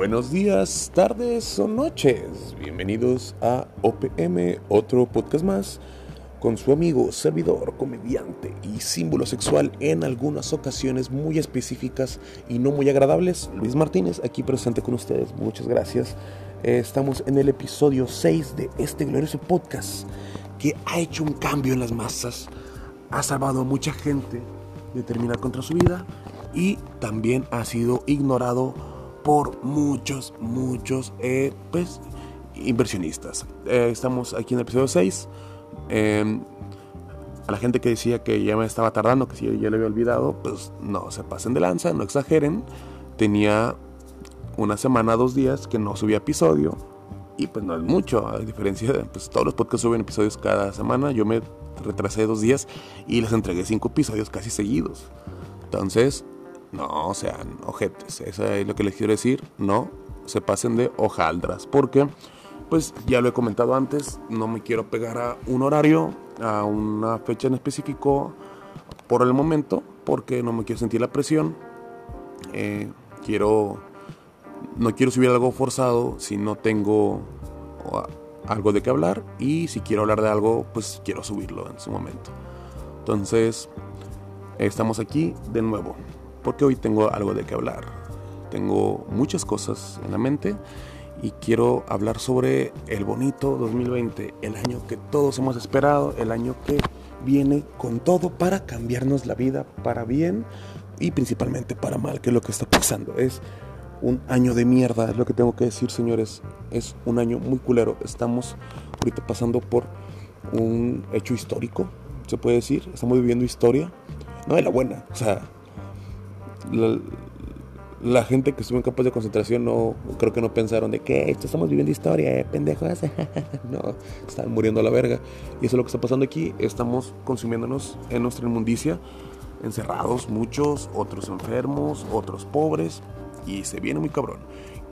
Buenos días, tardes o noches. Bienvenidos a OPM, otro podcast más, con su amigo, servidor, comediante y símbolo sexual en algunas ocasiones muy específicas y no muy agradables, Luis Martínez, aquí presente con ustedes. Muchas gracias. Eh, estamos en el episodio 6 de este glorioso podcast que ha hecho un cambio en las masas, ha salvado a mucha gente de terminar contra su vida y también ha sido ignorado por muchos, muchos eh, pues, inversionistas. Eh, estamos aquí en el episodio 6. Em, a la gente que decía que ya me estaba tardando, que si ya lo había olvidado, pues no se pasen de lanza, no exageren. Tenía una semana, dos días que no subía episodio. Y pues no es mucho, a diferencia de pues, todos los podcasts suben episodios cada semana. Yo me retrasé dos días y les entregué cinco episodios casi seguidos. Entonces, no sean ojetes, eso es lo que les quiero decir, no se pasen de hojaldras, porque pues ya lo he comentado antes, no me quiero pegar a un horario, a una fecha en específico por el momento, porque no me quiero sentir la presión, eh, quiero, no quiero subir algo forzado si no tengo algo de qué hablar y si quiero hablar de algo, pues quiero subirlo en su momento. Entonces, estamos aquí de nuevo porque hoy tengo algo de qué hablar. Tengo muchas cosas en la mente y quiero hablar sobre el bonito 2020, el año que todos hemos esperado, el año que viene con todo para cambiarnos la vida para bien y principalmente para mal, que es lo que está pasando. Es un año de mierda, es lo que tengo que decir, señores. Es un año muy culero. Estamos ahorita pasando por un hecho histórico, se puede decir. Estamos viviendo historia, no de la buena, o sea, la, gente que estuvo en campos de concentración no creo que no pensaron de que esto estamos viviendo historia, eh, pendejos. no, están muriendo a la verga. Y eso es lo que está pasando aquí. Estamos consumiéndonos en nuestra inmundicia, encerrados muchos, otros enfermos, otros pobres. Y se viene muy cabrón.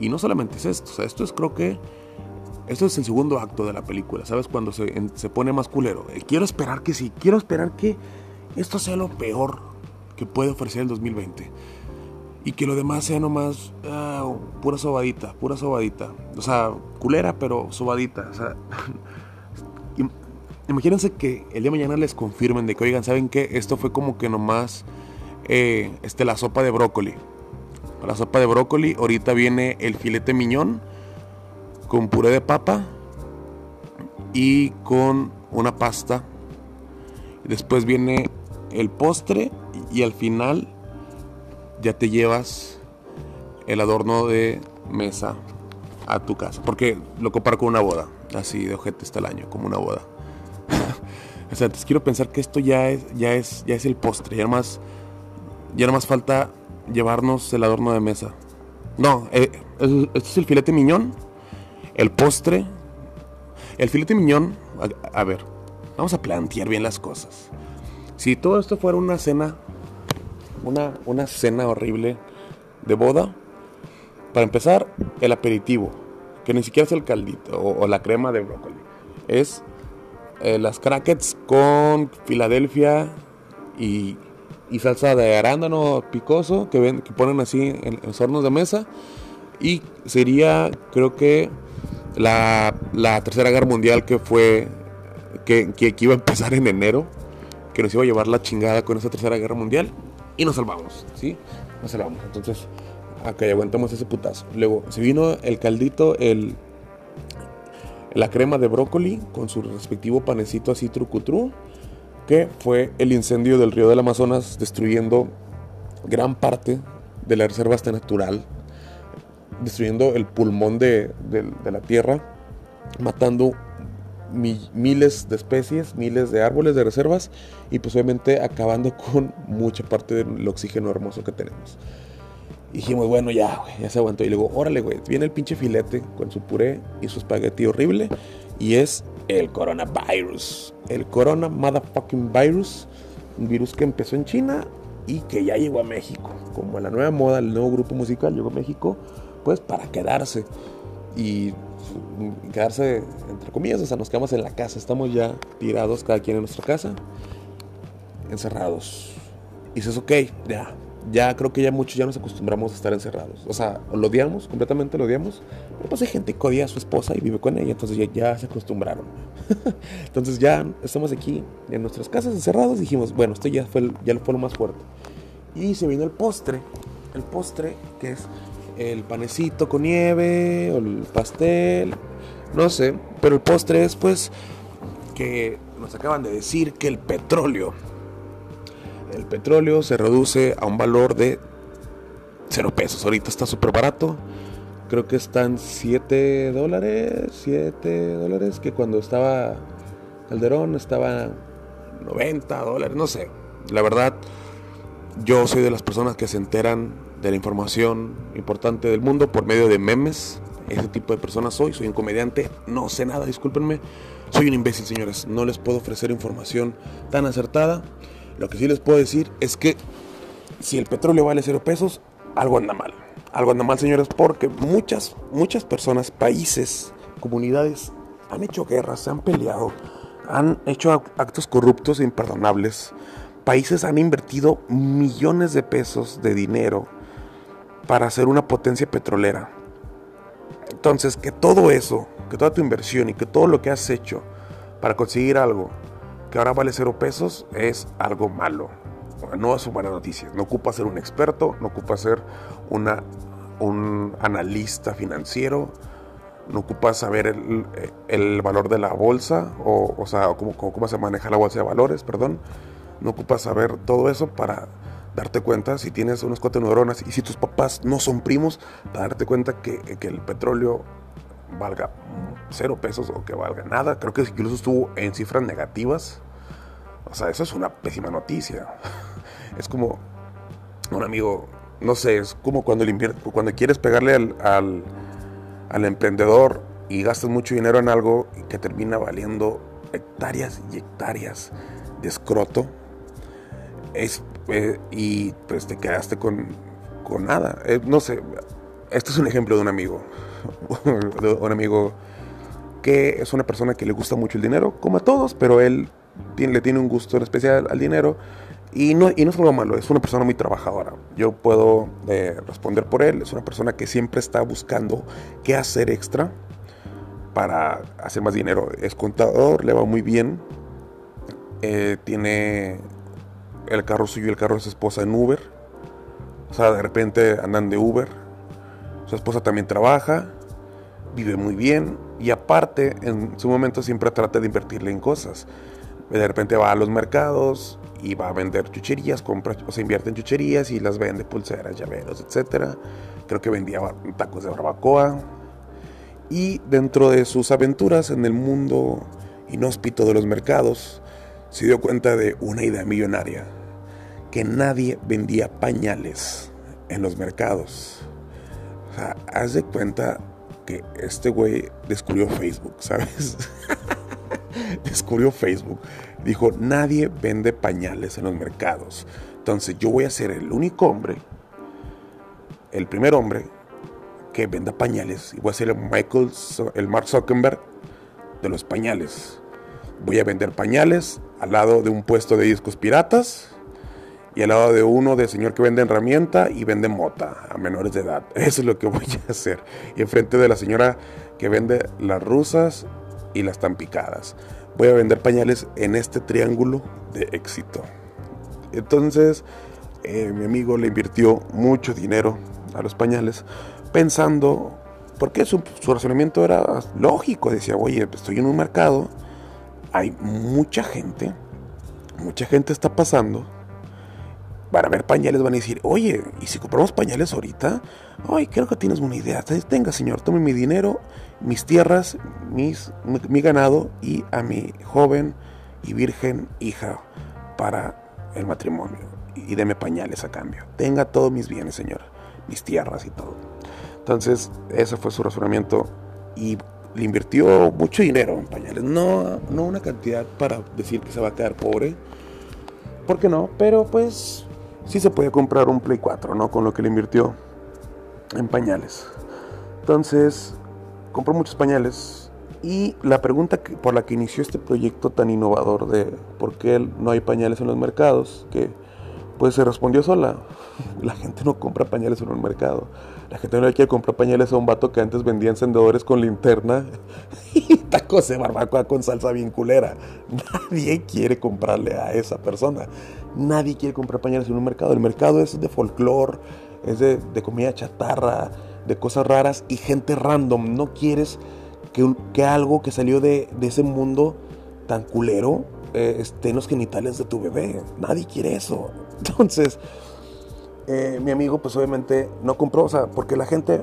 Y no solamente es esto, o sea, esto es creo que esto es el segundo acto de la película, ¿sabes? Cuando se, se pone más culero. Eh, quiero esperar que sí, quiero esperar que esto sea lo peor que puede ofrecer el 2020. Y que lo demás sea nomás ah, pura sobadita, pura sobadita. O sea, culera, pero sobadita. Imagínense que el día de mañana les confirmen de que, oigan, ¿saben qué? Esto fue como que nomás eh, este, la sopa de brócoli. La sopa de brócoli, ahorita viene el filete miñón con puré de papa y con una pasta. Después viene el postre y al final ya te llevas el adorno de mesa a tu casa. Porque lo comparo con una boda. Así de ojete está el año, como una boda. o sea, te quiero pensar que esto ya es, ya es, ya es el postre. Ya más, ya más falta llevarnos el adorno de mesa. No, eh, este es el filete miñón. El postre. El filete miñón. a ver, vamos a plantear bien las cosas. Si todo esto fuera una cena, una, una cena horrible de boda, para empezar, el aperitivo, que ni siquiera es el caldito o, la crema de brócoli, es eh, las crackets con Filadelfia y, salsa de arándano picoso que, ponen así en, los hornos de mesa. Y sería, creo que, la, tercera guerra mundial que fue, que, que iba a empezar en enero que nos iba a llevar la chingada con esa tercera guerra mundial y nos salvamos, ¿sí? Nos salvamos. Entonces, acá ya aguantamos ese putazo. Luego, se vino el caldito, el, la crema de brócoli con su respectivo panecito así trucutru, que fue el incendio del río del Amazonas destruyendo gran parte de la reserva hasta natural, destruyendo el pulmón de, de la tierra, matando miles de especies, miles de árboles de reservas y pues obviamente acabando con mucha parte del oxígeno hermoso que tenemos. Y dijimos, bueno, ya, ya se aguantó. Y luego, órale, güey, viene el pinche filete con su puré y su espagueti horrible. Y es el coronavirus. El corona motherfucking virus. Un virus que empezó en China y que ya llegó a México. Como la nueva moda, el nuevo grupo musical llegó a México, pues para quedarse. Y quedarse, entre comillas, o sea, nos quedamos en la casa, estamos ya tirados cada quien en nuestra casa, encerrados. Y dices, ok, ya, ya creo que ya muchos ya nos acostumbramos a estar encerrados. O sea, lo odiamos, completamente lo odiamos. Pero pues hay gente que odia a su esposa y vive con ella, entonces ya, se acostumbraron. entonces ya estamos aquí en nuestras casas encerrados. Dijimos, bueno, esto ya fue, ya fue lo más fuerte. Y se vino el postre. El postre que es el panecito con nieve o el pastel. No sé, pero el postre es pues que nos acaban de decir que el petróleo el petróleo se reduce a un valor de 0 pesos. Ahorita está súper barato. Creo que están 7 dólares. 7 dólares. Que cuando estaba Calderón estaba 90 dólares. No sé. La verdad, yo soy de las personas que se enteran de la información importante del mundo por medio de memes. Ese tipo de personas soy. Soy un comediante. No sé nada, discúlpenme. Soy un imbécil, señores. No les puedo ofrecer información tan acertada. Lo que sí les puedo decir es que si el petróleo vale cero pesos, algo anda mal. Algo anda mal, señores, porque muchas, muchas personas, países, comunidades han hecho guerras, se han peleado, han hecho actos corruptos e imperdonables. Países han invertido millones de pesos de dinero para hacer una potencia petrolera. Entonces, que todo eso, que toda tu inversión y que todo lo que has hecho para conseguir algo que ahora vale cero pesos es algo malo. No es una buena noticia. No ocupa ser un experto, no ocupa ser una, un analista financiero, no ocupa saber el, valor de la bolsa, o, o sea, cómo, cómo, se maneja la bolsa de valores, perdón. No ocupa saber todo eso para darte cuenta si tienes unos cuatro neuronas y si tus papás no son primos, para darte cuenta que, que el petróleo valga cero pesos o que valga nada. Creo que incluso estuvo en cifras negativas. O sea, eso es una pésima noticia. Es como un amigo, no sé, es como cuando, cuando quieres pegarle al, al, emprendedor y gastas mucho dinero en algo que termina valiendo hectáreas y hectáreas de escroto. Es, eh, y pues te quedaste con, con nada. Eh, no sé, este es un ejemplo de un amigo. un amigo que es una persona que le gusta mucho el dinero, como a todos, pero él le tiene un gusto en especial al dinero. Y no, y no es algo malo, es una persona muy trabajadora. Yo puedo eh, responder por él. Es una persona que siempre está buscando qué hacer extra para hacer más dinero. Es contador, le va muy bien. Tiene el carro suyo y el carro de su esposa en Uber. O sea, de repente andan de Uber. Su esposa también trabaja vive muy bien y aparte en su momento siempre trata de invertirle en cosas. De repente va a los mercados y va a vender chucherías, compra, o sea, invierte en chucherías y las vende, pulseras, llaveros, etc. Creo que vendía tacos de barbacoa. Y dentro de sus aventuras en el mundo inhóspito de los mercados, se dio cuenta de una idea millonaria, que nadie vendía pañales en los mercados. Haz de cuenta que este güey descubrió Facebook, ¿sabes? descubrió Facebook. Dijo, nadie vende pañales en los mercados. Entonces yo voy a ser el único hombre, el primer hombre que venda pañales. Y voy a ser el Michael, el Mark Zuckerberg de los pañales. Voy a vender pañales al lado de un puesto de discos piratas y al lado de uno de señor que vende herramienta y vende mota a menores de edad. Eso es lo que voy a hacer. Y enfrente de la señora que vende las rusas y las tan picadas. Voy a vender pañales en este triángulo de éxito. Entonces, eh, mi amigo le invirtió mucho dinero a los pañales pensando, porque su, su razonamiento era lógico. Decía, oye, estoy en un mercado, hay mucha gente, mucha gente está pasando para ver pañales van a decir, oye, ¿y si compramos pañales ahorita? Ay, creo que tienes una idea. Tenga, señor, tome mi dinero, mis tierras, mis, mi, ganado y a mi joven y virgen hija para el matrimonio. Y deme pañales a cambio. Tenga todos mis bienes, señor, mis tierras y todo. Entonces, ese fue su razonamiento y le invirtió mucho dinero en pañales. No, no una cantidad para decir que se va a quedar pobre. ¿Por qué no? Pero pues sí se puede comprar un Play 4, ¿no? Con lo que le invirtió en pañales. Entonces, compró muchos pañales. Y la pregunta por la que inició este proyecto tan innovador de por qué no hay pañales en los mercados, que pues se respondió sola. La gente no compra pañales en un mercado. La gente no le quiere comprar pañales a un vato que antes vendía encendedores con linterna y tacos de barbacoa con salsa bien culera. Nadie quiere comprarle a esa persona. Nadie quiere comprar pañales en un mercado. El mercado es de folclore, es de, comida chatarra, de cosas raras y gente random. No quieres que, algo que salió de, de ese mundo tan culero eh, esté en los genitales de tu bebé. Nadie quiere eso. Entonces, eh, mi amigo, pues obviamente no compró, o sea, porque la gente,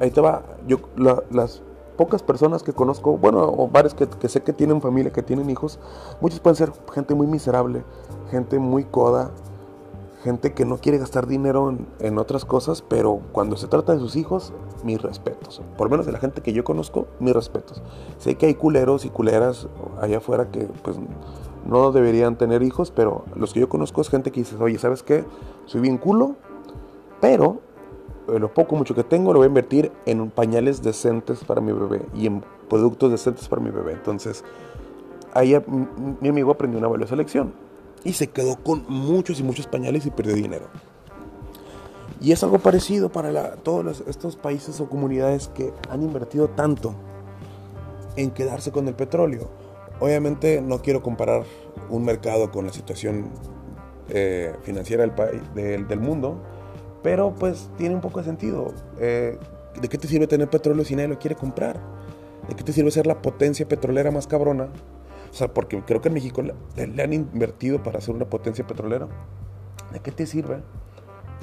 ahí te va, yo, las pocas personas que conozco, bueno, o varios que, que, sé que tienen familia, que tienen hijos, muchos pueden ser gente muy miserable, gente muy coda, gente que no quiere gastar dinero en, en, otras cosas, pero cuando se trata de sus hijos, mis respetos. Por lo menos de la gente que yo conozco, mis respetos. Sé que hay culeros y culeras allá afuera que pues no deberían tener hijos, pero los que yo conozco es gente que dice, oye, ¿sabes qué? Soy bien culo, pero eh, lo poco mucho que tengo lo voy a invertir en pañales decentes para mi bebé y en productos decentes para mi bebé. Entonces, ahí mi amigo aprendió una valiosa lección y se quedó con muchos y muchos pañales y perdió dinero. Y es algo parecido para todos estos países o comunidades que han invertido tanto en quedarse con el petróleo Obviamente no quiero comparar un mercado con la situación eh, financiera del, del, mundo, pero pues tiene un poco de sentido. Eh, ¿De qué te sirve tener petróleo si nadie lo quiere comprar? ¿De qué te sirve ser la potencia petrolera más cabrona? O sea, porque creo que en México le, han invertido para ser una potencia petrolera. ¿De qué te sirve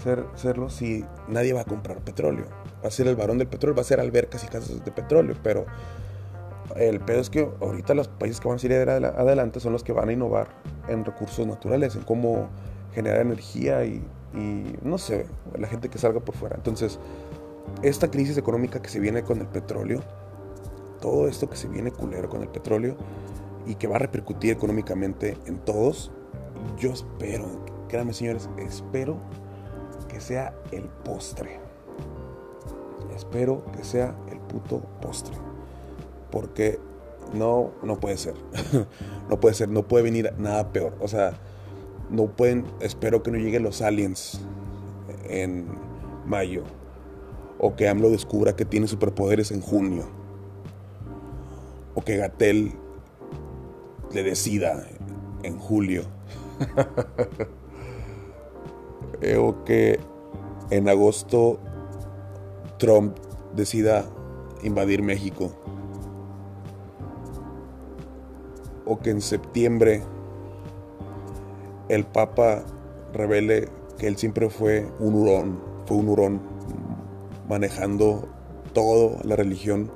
ser, serlo si nadie va a comprar petróleo? Va a ser el varón del petróleo, va a ser albercas y casas de petróleo, pero el pedo es que ahorita los países que van a salir adelante son los que van a innovar en recursos naturales, en cómo generar energía y, no sé, la gente que salga por fuera. Entonces, esta crisis económica que se viene con el petróleo, todo esto que se viene culero con el petróleo y que va a repercutir económicamente en todos, yo espero, créanme señores, espero que sea el postre. Espero que sea el puto postre porque no, no puede ser. no puede ser, no puede venir nada peor. O sea, no pueden, espero que no lleguen los aliens en mayo. O que AMLO descubra que tiene superpoderes en junio. O que Gatel le decida en julio. O que en agosto Trump decida invadir México. O que en septiembre el Papa revele que él siempre fue un hurón, fue un hurón manejando toda la religión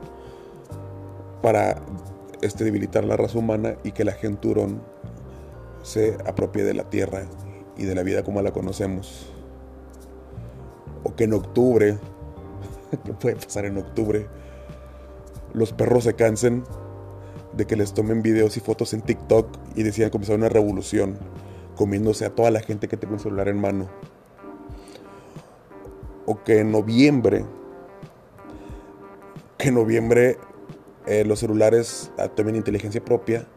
para este, debilitar la raza humana y que la gente hurón se apropie de la tierra y de la vida como la conocemos. O que en octubre, ¿qué puede pasar en octubre? Los perros se cansen de que les tomen videos y fotos en TikTok y decían comenzar una revolución, comiéndose a toda la gente que tenga un celular en mano. O que en noviembre, que en noviembre eh, los celulares tomen inteligencia propia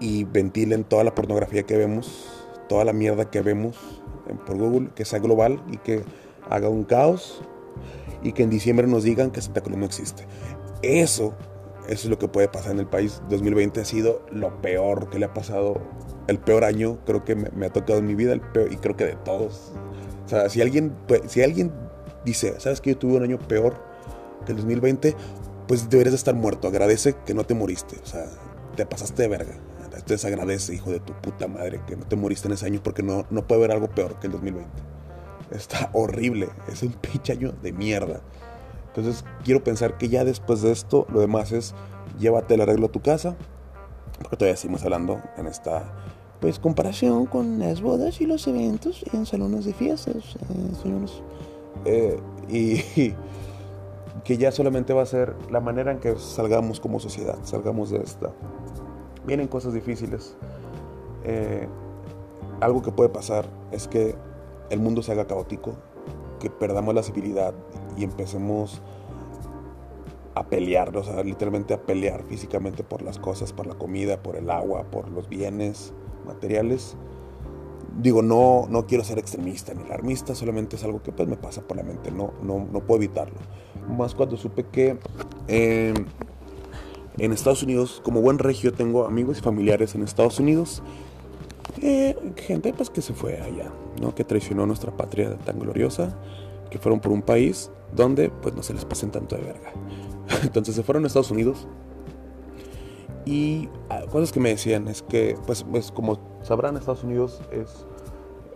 y ventilen toda la pornografía que vemos, toda la mierda que vemos por Google, que sea global y que haga un caos y que en diciembre nos digan que Santa Claus no existe. Eso eso es lo que puede pasar en el país. 2020 ha sido lo peor que le ha pasado, el peor año creo que me, ha tocado en mi vida, el peor, y creo que de todos. O sea, si alguien, si alguien dice, ¿sabes que yo tuve un año peor que el 2020? Pues deberías estar muerto. Agradece que no te moriste. O sea, te pasaste de verga. Entonces agradece, hijo de tu puta madre, que no te moriste en ese año porque no, no puede haber algo peor que el 2020. Está horrible. Es un pinche año de mierda. Entonces quiero pensar que ya después de esto, lo demás es llévate el arreglo a tu casa, porque todavía seguimos hablando en esta pues comparación con las bodas y los eventos en salones de fiestas, eh, eh, y, que ya solamente va a ser la manera en que salgamos como sociedad, salgamos de esta. Vienen cosas difíciles. Eh, algo que puede pasar es que el mundo se haga caótico, que perdamos la civilidad y empecemos a pelear, o sea, literalmente a pelear físicamente por las cosas, por la comida, por el agua, por los bienes materiales, digo, no, no quiero ser extremista ni alarmista, solamente es algo que pues me pasa por la mente, no, no, no puedo evitarlo. Más cuando supe que eh, en Estados Unidos, como buen regio, tengo amigos y familiares en Estados Unidos, eh, gente pues que se fue allá, ¿no? que traicionó nuestra patria tan gloriosa, que fueron por un país donde pues no se les pasen tanto de verga. Entonces se fueron a Estados Unidos y ah, cosas que me decían es que, pues, pues como sabrán, Estados Unidos es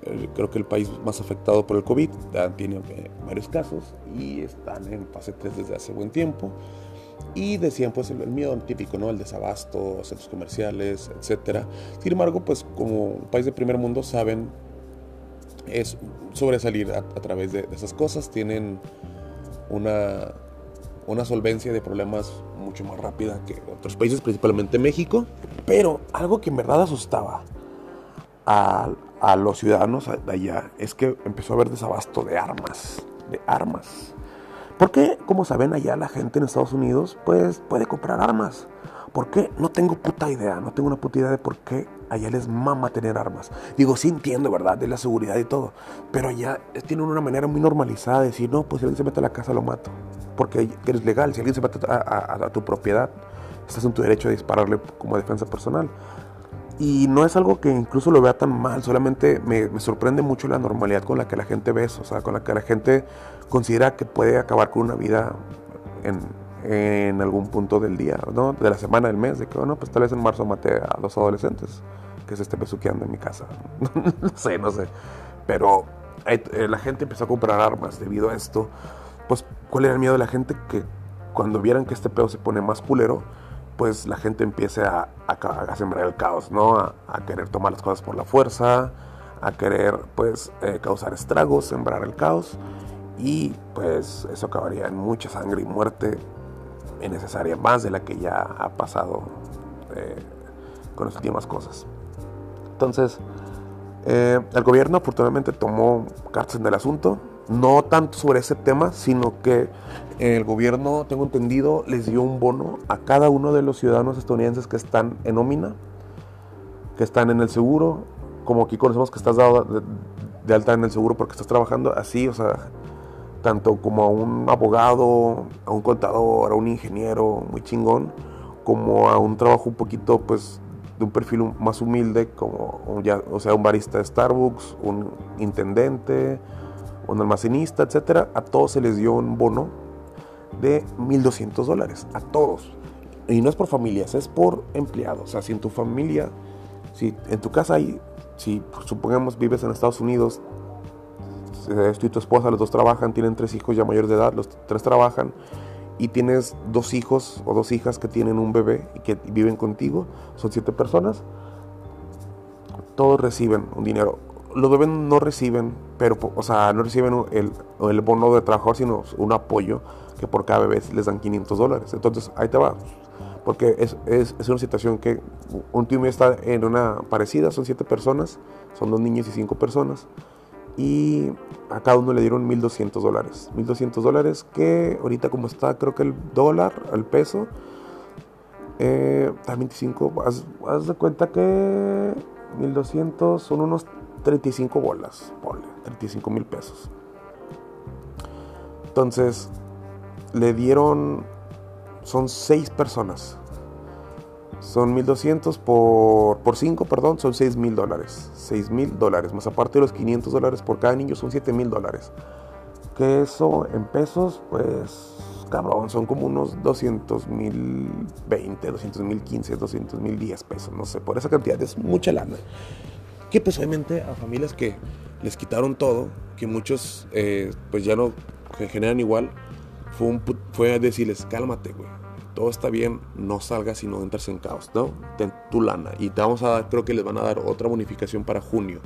eh, creo que el país más afectado por el COVID, tiene eh, varios casos y están en fase 3 desde hace buen tiempo. Y decían, pues, el, miedo típico, ¿no? El desabasto, centros comerciales, etc. Sin embargo, pues, como país de primer mundo, saben es sobresalir a, través de, esas cosas. Tienen una, una solvencia de problemas mucho más rápida que otros países, principalmente México. Pero algo que en verdad asustaba a, a los ciudadanos de allá es que empezó a haber desabasto de armas, de armas. Porque, como saben, allá la gente en Estados Unidos pues puede comprar armas. ¿Por qué? No tengo puta idea, no tengo una puta idea de por qué allá les mama tener armas. Digo, sí entiendo, ¿verdad? De la seguridad y todo. Pero allá tienen una manera muy normalizada de decir, no, pues si alguien se mete a la casa lo mato. Porque eres legal, si alguien se mete a, tu propiedad, estás en tu derecho de dispararle como defensa personal. Y no es algo que incluso lo vea tan mal, solamente me, me, sorprende mucho la normalidad con la que la gente ve eso, o sea, con la que la gente considera que puede acabar con una vida en, en algún punto del día, ¿no? De la semana, del mes, de que, bueno, pues tal vez en marzo maté a dos adolescentes que se esté besuqueando en mi casa. no sé, no sé. Pero eh, la gente empezó a comprar armas debido a esto. Pues, ¿cuál era el miedo de la gente? Que cuando vieran que este pedo se pone más culero, pues la gente empiece a, a, sembrar el caos, ¿no? A, querer tomar las cosas por la fuerza, a querer, pues, eh, causar estragos, sembrar el caos. Y pues eso acabaría en mucha sangre y muerte innecesaria, más de la que ya ha pasado eh, con las últimas cosas. Entonces, eh, el gobierno afortunadamente tomó cartas en el asunto, no tanto sobre ese tema, sino que el gobierno, tengo entendido, les dio un bono a cada uno de los ciudadanos estadounidenses que están en nómina, que están en el seguro, como aquí conocemos que estás dado de alta en el seguro porque estás trabajando así, o sea, tanto como a un abogado, a un contador, a un ingeniero muy chingón, como a un trabajo un poquito pues de un perfil más humilde, como ya, o sea, un barista de Starbucks, un intendente, un almacenista, etcétera, a todos se les dio un bono de 1.200 dólares, a todos. Y no es por familias, es por empleados. O sea, si en tu familia, si en tu casa hay, si supongamos vives en Estados Unidos, tú y tu esposa, los dos trabajan, tienen tres hijos ya mayores de edad, los tres trabajan, y tienes dos hijos o dos hijas que tienen un bebé y que viven contigo, son siete personas, todos reciben un dinero. Los bebés no reciben, pero, o sea, no reciben el, el bono de trabajo, sino un apoyo que por cada bebé les dan 500 dólares. Entonces, ahí te va. Porque es, es, es una situación que un tío mío está en una parecida, son siete personas, son dos niños y cinco personas y a cada uno le dieron 1.200 dólares. 1.200 dólares que ahorita como está creo que el dólar, el peso, eh, 25, haz, de cuenta que 1.200 son unos 35 bolas, 35 mil pesos. Entonces, le dieron, son 6 personas. Son 1200 por, por 5, perdón, son 6 mil dólares. 6 mil dólares, más aparte de los 500 dólares por cada niño, son 7 mil dólares. Que eso en pesos, pues, cabrón, son como unos 200 mil 20, 200 mil 15, 200 mil 10 pesos, no sé, por esa cantidad es mucha lana. Que pues obviamente a familias que les quitaron todo, que muchos eh, pues ya no generan igual, fue, un, fue decirles, cálmate, güey todo está bien, no salgas y no entres en caos, ¿no? Ten tu lana. Y te vamos a dar, creo que les van a dar otra bonificación para junio.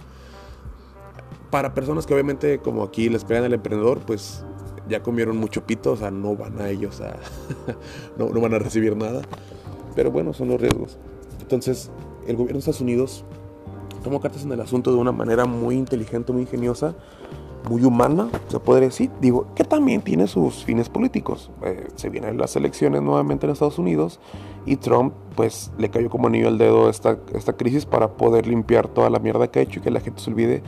Para personas que obviamente, como aquí les pegan el emprendedor, pues ya comieron mucho pito, o sea, no van a ellos a. no, no van a recibir nada. Pero bueno, son los riesgos. Entonces, el gobierno de Estados Unidos tomó cartas en el asunto de una manera muy inteligente, muy ingeniosa muy humana, se podría decir. Digo, que también tiene sus fines políticos. Eh, se vienen las elecciones nuevamente en Estados Unidos y Trump, pues, le cayó como anillo al dedo esta, esta crisis para poder limpiar toda la mierda que ha hecho y que la gente se olvide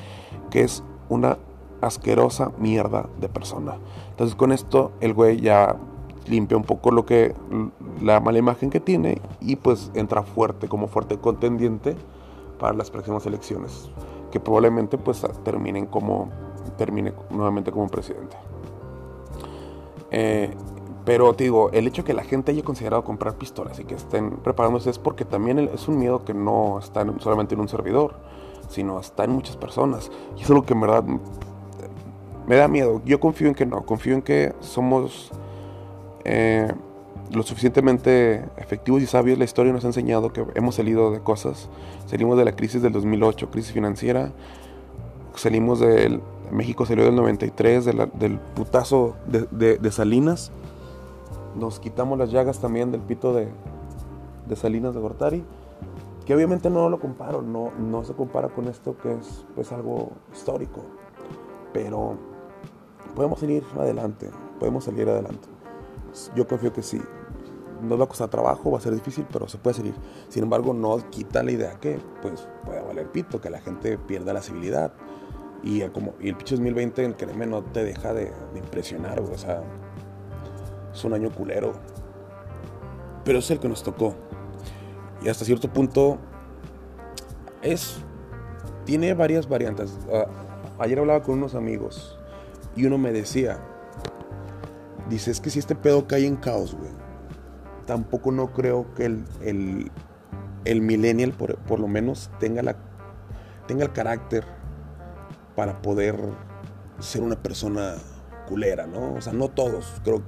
que es una asquerosa mierda de persona. Entonces, con esto, el güey ya limpia un poco lo que la mala imagen que tiene y pues entra fuerte como fuerte contendiente para las próximas elecciones que probablemente pues terminen como termine nuevamente como presidente. Eh, pero te digo, el hecho de que la gente haya considerado comprar pistolas y que estén preparándose es porque también es un miedo que no está solamente en un servidor, sino está en muchas personas. Y es lo que en verdad me da miedo. Yo confío en que no, confío en que somos eh, lo suficientemente efectivos y sabios. La historia nos ha enseñado que hemos salido de cosas. Salimos de la crisis del 2008, crisis financiera. Salimos del México salió del 93, del putazo de, Salinas. Nos quitamos las llagas también del pito de, Salinas de Gortari. Que obviamente no lo comparo, no, no se compara con esto que es pues, algo histórico. Pero podemos salir adelante, podemos salir adelante. Yo confío que sí. Nos va a costar trabajo, va a ser difícil, pero se puede salir. Sin embargo, no quita la idea que pues pueda valer pito, que la gente pierda la civilidad y, el pinche 2020, el créeme, no te deja de, impresionar, O sea, es un año culero. Pero es el que nos tocó. Y hasta cierto punto es. Tiene varias variantes. Ayer hablaba con unos amigos y uno me decía: Dice, es que si este pedo cae en caos, güey, tampoco no creo que el, el, el millennial, por, por, lo menos, tenga, la, tenga el carácter para poder ser una persona culera, ¿no? O sea, no todos, creo.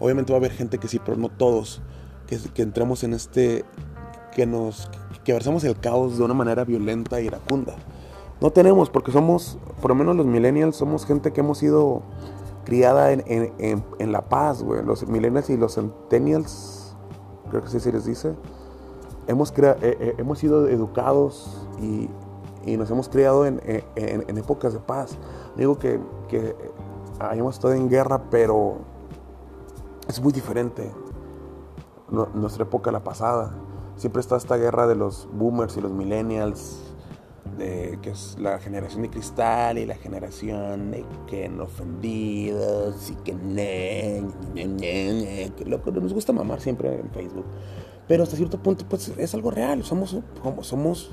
Obviamente va a haber gente que sí, pero no todos. Que, que entremos en este. que nos. que versamos el caos de una manera violenta e iracunda. No tenemos, porque somos, por lo menos los millennials, somos gente que hemos sido criada en, en, en, la paz, güey. Los millennials y los centennials, creo que así se les dice, hemos, crea, eh, eh, hemos sido educados y, y nos hemos criado en, en, épocas de paz. Digo que, que hayamos estado en guerra, pero es muy diferente nuestra época, la pasada. Siempre está esta guerra de los boomers y los millennials, de, que es la generación de cristal y la generación de que no ofendidos y que, ne, que loco, nos gusta mamar siempre en Facebook. Pero hasta cierto punto pues es algo real, somos, somos somos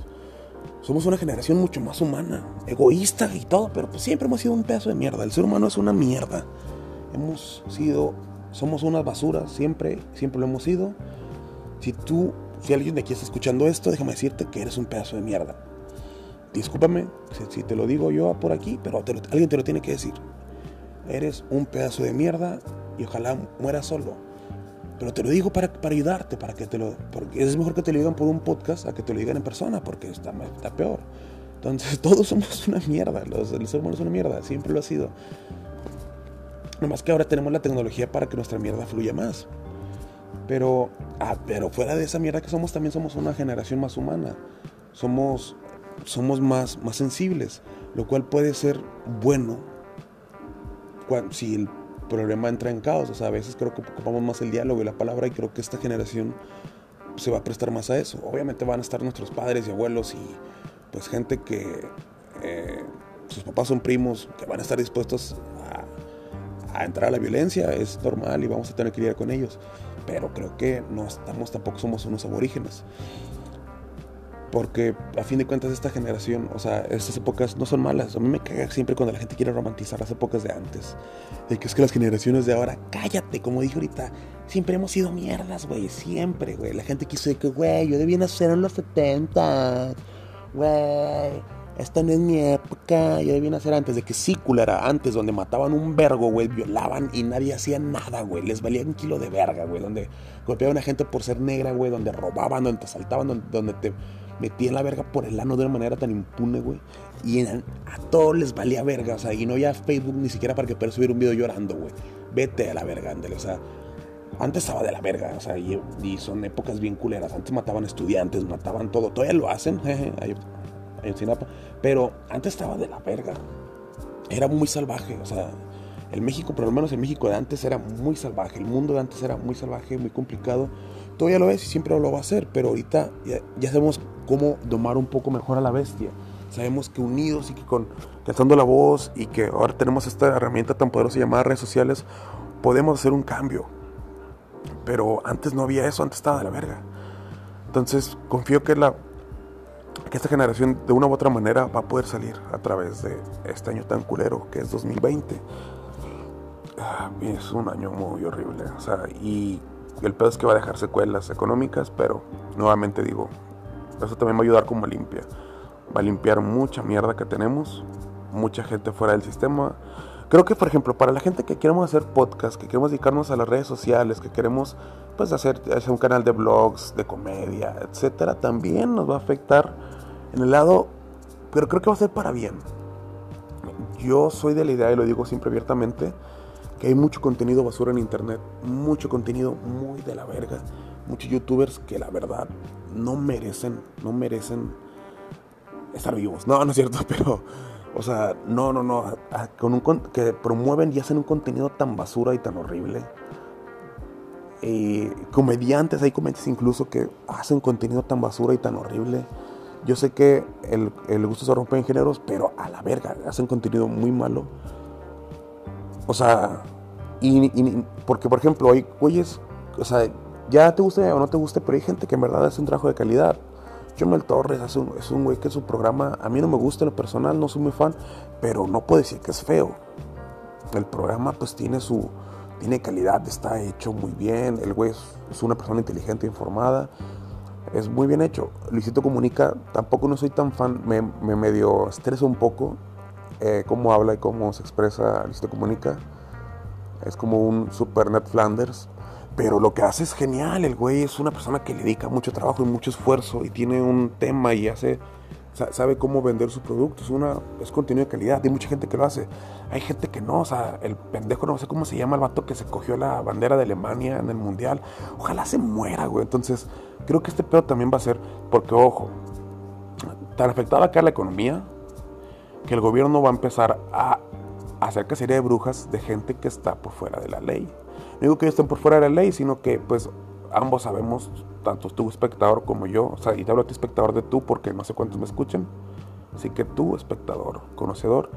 una generación mucho más humana, egoísta y todo, pero pues siempre hemos sido un pedazo de mierda. El ser humano es una mierda. Hemos sido, somos unas basuras, siempre, siempre lo hemos sido. Si tú, si alguien de aquí está escuchando esto, déjame decirte que eres un pedazo de mierda. Discúlpame si, te lo digo yo por aquí, pero alguien te lo tiene que decir. Eres un pedazo de mierda y ojalá mueras solo. Pero te lo digo para, para ayudarte, para que te lo... Porque es mejor que te lo digan por un podcast a que te lo digan en persona, porque está, está peor. Entonces todos somos una mierda, los, el ser humano es una mierda, siempre lo ha sido. Nomás que ahora tenemos la tecnología para que nuestra mierda fluya más. Pero, ah, pero fuera de esa mierda que somos, también somos una generación más humana. Somos, somos más, más sensibles, lo cual puede ser bueno si el problema entra en caos. O sea, a veces creo que ocupamos más el diálogo y la palabra y creo que esta generación se va a prestar más a eso. Obviamente van a estar nuestros padres y abuelos y pues gente que eh, sus papás son primos, que van a estar dispuestos a, a, entrar a la violencia, es normal y vamos a tener que lidiar con ellos. Pero creo que no estamos, tampoco somos unos aborígenes. Porque a fin de cuentas esta generación, o sea, estas épocas no son malas. A mí me caga siempre cuando la gente quiere romantizar las épocas de antes. De que es que las generaciones de ahora, cállate, como dije ahorita, siempre hemos sido mierdas, güey, siempre, güey. La gente quiso decir que, güey, yo debía nacer en los 70, güey. Esta no es mi época, yo debía nacer antes de que sí, culera, antes, donde mataban un vergo, güey, violaban y nadie hacía nada, güey. Les valía un kilo de verga, güey, donde golpeaban a gente por ser negra, güey, donde robaban, donde te asaltaban, donde te metí en la verga por el ano de una manera tan impune, güey. Y a todos les valía verga, o sea, y no había Facebook ni siquiera para que puedas subir un video llorando, güey. Vete a la verga, ándale, o sea. Antes estaba de la verga, o sea, y, son épocas bien culeras. Antes mataban estudiantes, mataban todo. Todavía lo hacen, jeje, ahí, en Sinapa. Pero antes estaba de la verga. era muy salvaje. O sea, el México, por lo menos el México de antes era muy salvaje. El mundo de antes era muy salvaje, muy complicado. Todavía lo es y siempre lo va a hacer, pero ahorita ya, ya sabemos cómo domar un poco mejor a la bestia. Sabemos que unidos y que con cantando la voz y que ahora tenemos esta herramienta tan poderosa llamada redes sociales, podemos hacer un cambio. Pero antes no había eso, antes estaba de la verga. Entonces confío que, la, que esta generación de una u otra manera va a poder salir a través de este año tan culero que es 2020. Ah, es un año muy horrible. O sea, y el pedo es que va a dejar secuelas económicas, pero nuevamente digo, eso también va a ayudar como limpia. Va a limpiar mucha mierda que tenemos, mucha gente fuera del sistema. Creo que, por ejemplo, para la gente que queremos hacer podcast, que queremos dedicarnos a las redes sociales, que queremos pues hacer, hacer un canal de blogs, de comedia, etcétera, también nos va a afectar en el lado, pero creo que va a ser para bien. Yo soy de la idea, y lo digo siempre abiertamente, que hay mucho contenido basura en internet, mucho contenido muy de la verga, muchos youtubers que la verdad no merecen, no merecen estar vivos. No, no es cierto, pero, o sea, no, no, no, con un, que promueven y hacen un contenido tan basura y tan horrible. Comediantes, hay comediantes incluso que hacen contenido tan basura y tan horrible. Yo sé que el, el gusto se rompe en géneros, pero a la verga, hacen contenido muy malo. O sea, y, porque por ejemplo, hay güeyes, o sea, ya te guste o no te guste, pero hay gente que en verdad hace un trabajo de calidad. Chumel Torres hace un, es un güey que su programa, a mí no me gusta en lo personal, no soy muy fan, pero no puedo decir que es feo. El programa pues tiene su, tiene calidad, está hecho muy bien, el güey es, una persona inteligente, informada, es muy bien hecho. Luisito Comunica, tampoco no soy tan fan, me, me medio estresa un poco eh, cómo habla y cómo se expresa Luisito Comunica. Es como un super Ned Flanders. Pero lo que hace es genial. El güey es una persona que le dedica mucho trabajo y mucho esfuerzo y tiene un tema y hace sabe cómo vender su producto, es, una, es contenido de calidad, hay mucha gente que lo hace, hay gente que no, o sea, el pendejo no sé cómo se llama el vato que se cogió la bandera de Alemania en el Mundial, ojalá se muera, güey, entonces creo que este pedo también va a ser, porque ojo, tan afectada acá la economía, que el gobierno va a empezar a hacer cacería de brujas de gente que está por fuera de la ley. No digo que estén por fuera de la ley, sino que pues ambos sabemos, tanto tú espectador como yo, o sea, y te hablo a ti espectador de tú porque no sé cuántos me escuchan, así que tú espectador, conocedor,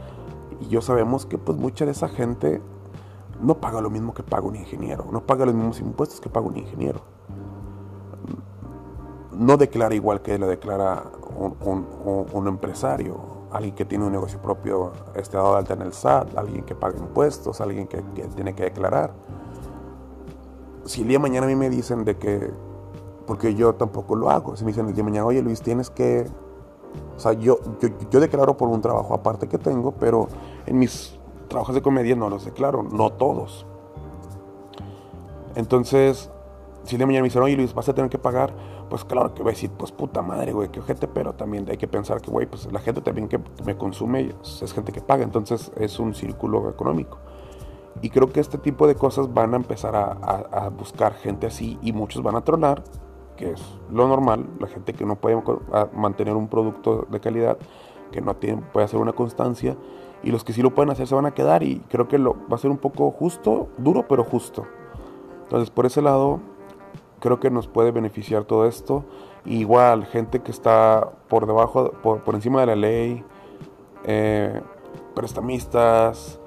y yo sabemos que pues mucha de esa gente no paga lo mismo que paga un ingeniero, no paga los mismos impuestos que paga un ingeniero. No declara igual que lo declara un, un empresario, alguien que tiene un negocio propio este, dado de alta en el SAT, alguien que paga impuestos, alguien que, tiene que declarar. Si el día de mañana a mí me dicen de que, porque yo tampoco lo hago, si me dicen el día de mañana, oye Luis, tienes que, o sea, yo, yo, yo declaro por un trabajo aparte que tengo, pero en mis trabajos de comedia no los declaro, no todos. Entonces, si el día de mañana me dicen, oye Luis, vas a tener que pagar, pues claro que voy a decir, pues puta madre, güey, qué gente, pero también hay que pensar que, güey, pues la gente también que me consume es gente que paga, entonces es un círculo económico. Y creo que este tipo de cosas van a empezar a, buscar gente así y muchos van a tronar, que es lo normal, la gente que no puede mantener un producto de calidad, que no tiene, puede hacer una constancia, y los que sí lo pueden hacer se van a quedar y creo que lo, va a ser un poco justo, duro pero justo. Entonces por ese lado creo que nos puede beneficiar todo esto. Igual, gente que está por debajo, por, encima de la ley, eh, prestamistas,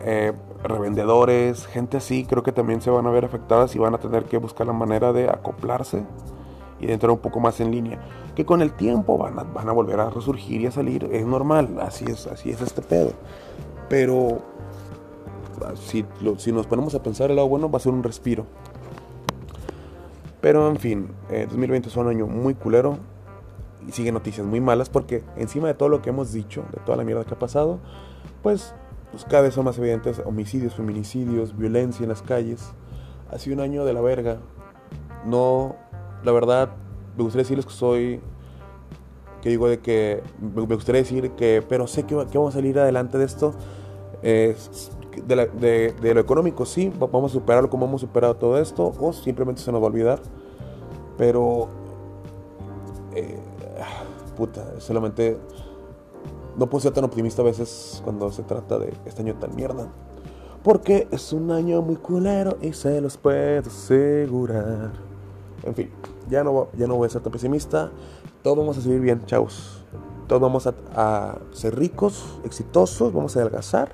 eh, revendedores, gente así, creo que también se van a ver afectadas y van a tener que buscar la manera de acoplarse y de entrar un poco más en línea. Que con el tiempo van a, van a volver a resurgir y a salir, es normal, así es, así es este pedo. Pero si, si nos ponemos a pensar el lado bueno, va a ser un respiro. Pero en fin, 2020 es un año muy culero y sigue noticias muy malas porque encima de todo lo que hemos dicho, de toda la mierda que ha pasado, pues, pues cada vez son más evidentes homicidios, feminicidios, violencia en las calles. Ha un año de la verga. No, la verdad, me gustaría decirles que soy, que digo de que, me gustaría decir que, pero sé que, que vamos a salir adelante de esto. Es, de, lo económico, sí, vamos a superarlo como hemos superado todo esto, o simplemente se nos va a olvidar. Pero, eh, puta, solamente no puedo ser tan optimista a veces cuando se trata de este año tan mierda. Porque es un año muy culero y se los puedo asegurar. En fin, ya no, ya no voy a ser tan pesimista. Todos vamos a seguir bien, chavos. Todos vamos a, ser ricos, exitosos, vamos a adelgazar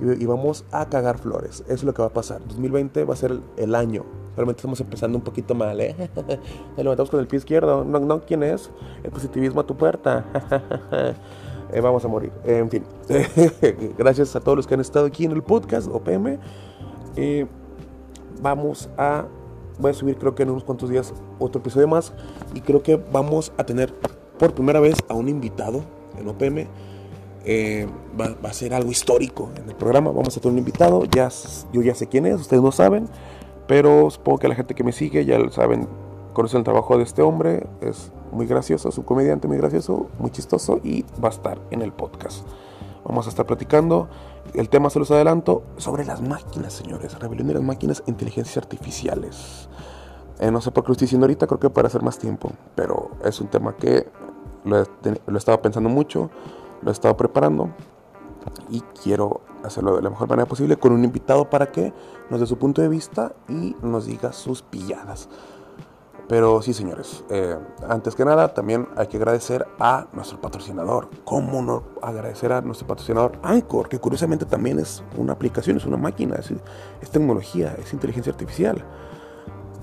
y, vamos a cagar flores. Eso es lo que va a pasar. 2020 va a ser el, año. Realmente estamos empezando un poquito mal, ¿eh? Nos levantamos con el pie izquierdo. No, no, ¿quién es? El positivismo a tu puerta. Eh, vamos a morir. en fin, gracias a todos los que han estado aquí en el podcast OPM. Eh, vamos a. Voy a subir, creo que en unos cuantos días, otro episodio más. Y creo que vamos a tener por primera vez a un invitado en OPM. Eh, va, a ser algo histórico en el programa. Vamos a tener un invitado. Ya, yo ya sé quién es, ustedes no saben. Pero supongo que la gente que me sigue ya lo saben, conocen el trabajo de este hombre. Es muy gracioso, es un comediante muy gracioso, muy chistoso y va a estar en el podcast. Vamos a estar platicando. El tema se los adelanto sobre las máquinas, señores. Rebelión de las máquinas, inteligencias artificiales. Eh, no sé por qué lo estoy diciendo ahorita, creo que para hacer más tiempo. Pero es un tema que lo he, estado pensando mucho, lo he estado preparando. Y quiero hacerlo de la mejor manera posible con un invitado para que nos dé su punto de vista y nos diga sus pilladas. Pero sí, señores, eh, antes que nada, también hay que agradecer a nuestro patrocinador. ¿Cómo no agradecer a nuestro patrocinador Anchor? Que curiosamente también es una aplicación, es una máquina, es, es tecnología, es inteligencia artificial.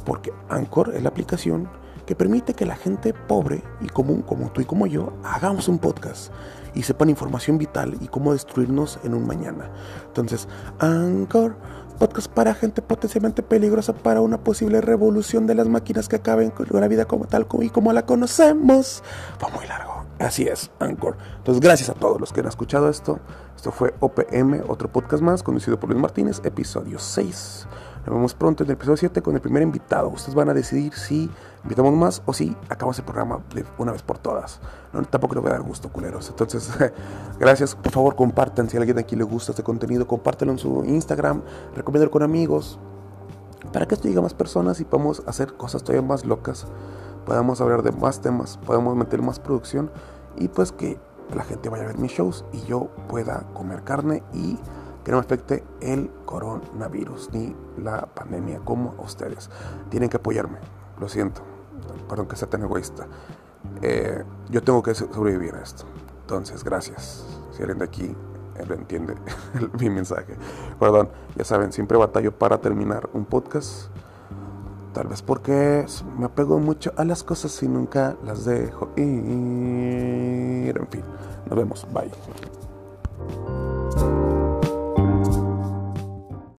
Porque Anchor es la aplicación que permite que la gente pobre y común, como tú y como yo, hagamos un podcast y sepan información vital y cómo destruirnos en un mañana. Entonces, Anchor podcast para gente potencialmente peligrosa para una posible revolución de las máquinas que acaben con la vida como tal y como la conocemos. Va muy largo. Así es, Anchor. Entonces, gracias a todos los que han escuchado esto. Esto fue OPM, otro podcast más, conducido por Luis Martínez, episodio 6. Nos vemos pronto en el episodio 7 con el primer invitado. Ustedes van a decidir si invitamos más o si acabamos el programa de una vez por todas. No, tampoco les voy a dar gusto, culeros. Entonces, gracias. Por favor, compartan. Si a alguien aquí le gusta este contenido, compártelo en su Instagram. Recomiéndalo con amigos. Para que esto llegue a más personas y podamos hacer cosas todavía más locas. Podamos hablar de más temas. Podamos meter más producción. Y pues que la gente vaya a ver mis shows y yo pueda comer carne y que no afecte el coronavirus ni la pandemia como a ustedes. Tienen que apoyarme, lo siento, perdón que sea tan egoísta. Eh, yo tengo que sobrevivir a esto. Entonces, gracias. Si alguien de aquí eh, lo entiende mi mensaje. Perdón, ya saben, siempre batallo para terminar un podcast. Tal vez porque me apego mucho a las cosas y nunca las dejo ir. En fin, nos vemos. Bye.